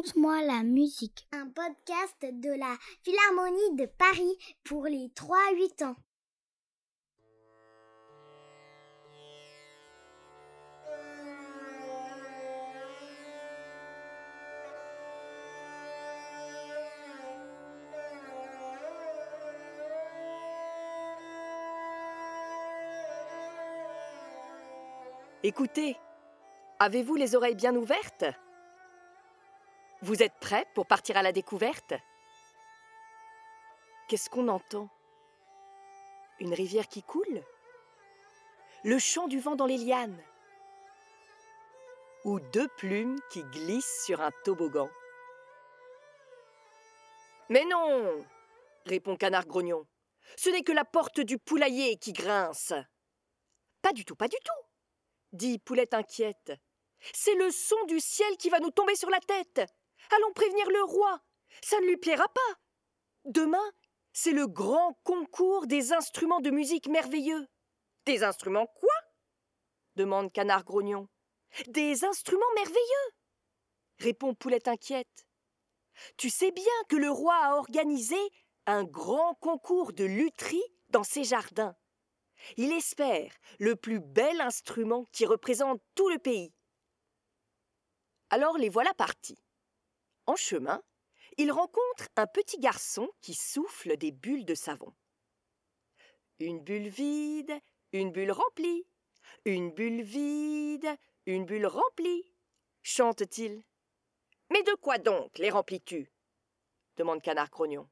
Raconte-moi la musique. Un podcast de la Philharmonie de Paris pour les 3-8 ans. Écoutez, avez-vous les oreilles bien ouvertes? Vous êtes prêts pour partir à la découverte? Qu'est-ce qu'on entend? Une rivière qui coule? Le chant du vent dans les lianes? Ou deux plumes qui glissent sur un toboggan? Mais non répond Canard Grognon. Ce n'est que la porte du poulailler qui grince. Pas du tout, pas du tout dit Poulette inquiète. C'est le son du ciel qui va nous tomber sur la tête. Allons prévenir le roi. Ça ne lui plaira pas. Demain, c'est le grand concours des instruments de musique merveilleux. Des instruments quoi? demande Canard Grognon. Des instruments merveilleux répond Poulette inquiète. Tu sais bien que le roi a organisé un grand concours de lutherie dans ses jardins. Il espère le plus bel instrument qui représente tout le pays. Alors les voilà partis. En chemin, ils rencontrent un petit garçon qui souffle des bulles de savon. Une bulle vide, une bulle remplie, une bulle vide, une bulle remplie, chante-t-il. Mais de quoi donc les remplis-tu? demande Canard Crognon.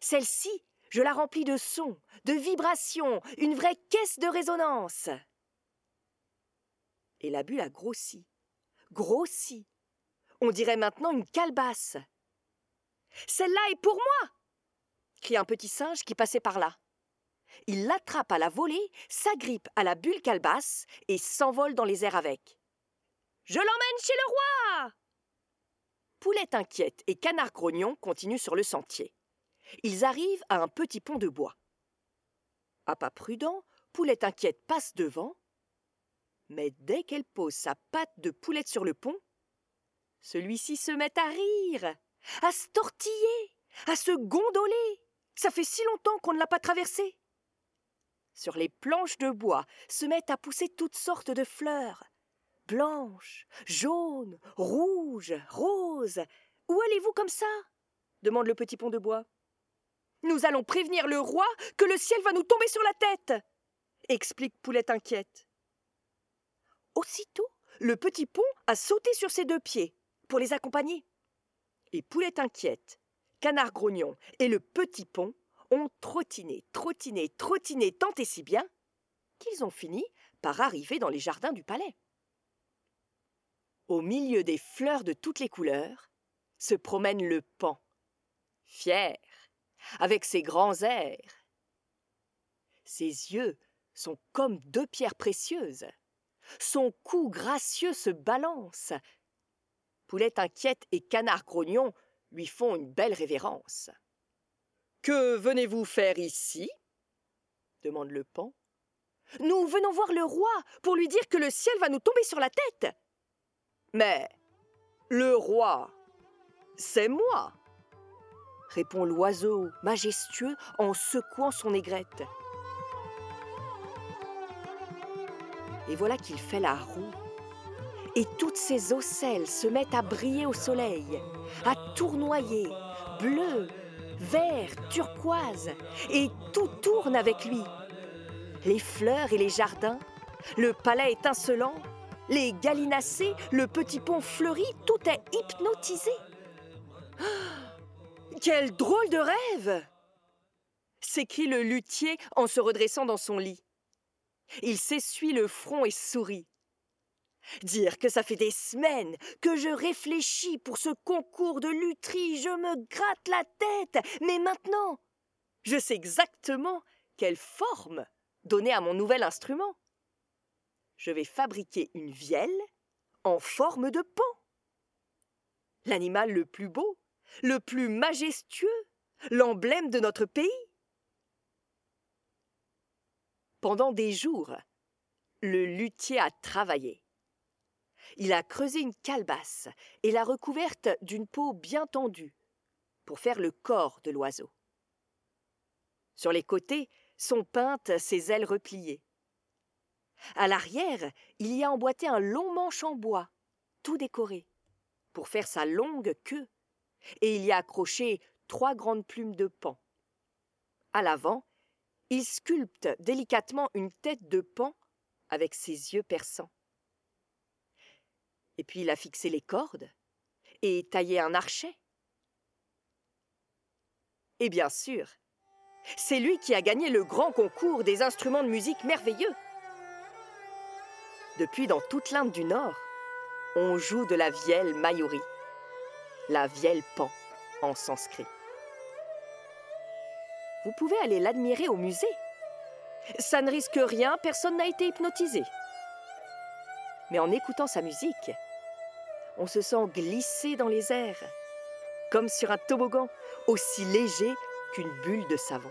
Celle-ci je la remplis de sons, de vibrations, une vraie caisse de résonance. Et la bulle a grossi, grossi. On dirait maintenant une calebasse. Celle-là est pour moi crie un petit singe qui passait par là. Il l'attrape à la volée, s'agrippe à la bulle calebasse et s'envole dans les airs avec. Je l'emmène chez le roi Poulette inquiète et Canard grognon continuent sur le sentier. Ils arrivent à un petit pont de bois. À pas prudent, Poulette inquiète passe devant, mais dès qu'elle pose sa patte de poulette sur le pont, celui-ci se met à rire, à se tortiller, à se gondoler. Ça fait si longtemps qu'on ne l'a pas traversé. Sur les planches de bois se mettent à pousser toutes sortes de fleurs. Blanches, jaunes, rouges, roses. Où allez-vous comme ça? demande le petit pont de bois. Nous allons prévenir le roi que le ciel va nous tomber sur la tête explique Poulette inquiète. Aussitôt, le petit pont a sauté sur ses deux pieds les accompagner. Et Poulette inquiète, Canard grognon et le petit pont ont trottiné, trottiné, trottiné tant et si bien qu'ils ont fini par arriver dans les jardins du palais. Au milieu des fleurs de toutes les couleurs se promène le pan, fier, avec ses grands airs. Ses yeux sont comme deux pierres précieuses. Son cou gracieux se balance. Poulette inquiète et Canard grognon lui font une belle révérence. Que venez-vous faire ici? demande le pan. Nous venons voir le roi pour lui dire que le ciel va nous tomber sur la tête. Mais le roi, c'est moi répond l'oiseau majestueux en secouant son aigrette. Et voilà qu'il fait la roue. Et toutes ses ocelles se mettent à briller au soleil, à tournoyer, bleu, vert, turquoise, et tout tourne avec lui. Les fleurs et les jardins, le palais étincelant, les gallinacés, le petit pont fleuri, tout est hypnotisé. Quel drôle de rêve s'écrie le luthier en se redressant dans son lit? Il s'essuie le front et sourit. Dire que ça fait des semaines que je réfléchis pour ce concours de lutherie, je me gratte la tête, mais maintenant, je sais exactement quelle forme donner à mon nouvel instrument. Je vais fabriquer une vielle en forme de pan. L'animal le plus beau, le plus majestueux, l'emblème de notre pays. Pendant des jours, le luthier a travaillé. Il a creusé une calebasse et l'a recouverte d'une peau bien tendue pour faire le corps de l'oiseau. Sur les côtés sont peintes ses ailes repliées. À l'arrière, il y a emboîté un long manche en bois, tout décoré, pour faire sa longue queue, et il y a accroché trois grandes plumes de paon. À l'avant, il sculpte délicatement une tête de paon avec ses yeux perçants. Et puis il a fixé les cordes et taillé un archet. Et bien sûr, c'est lui qui a gagné le grand concours des instruments de musique merveilleux. Depuis dans toute l'Inde du Nord, on joue de la vielle mayuri, la vielle pan en sanskrit. Vous pouvez aller l'admirer au musée. Ça ne risque rien, personne n'a été hypnotisé. Mais en écoutant sa musique, on se sent glisser dans les airs, comme sur un toboggan, aussi léger qu'une bulle de savon.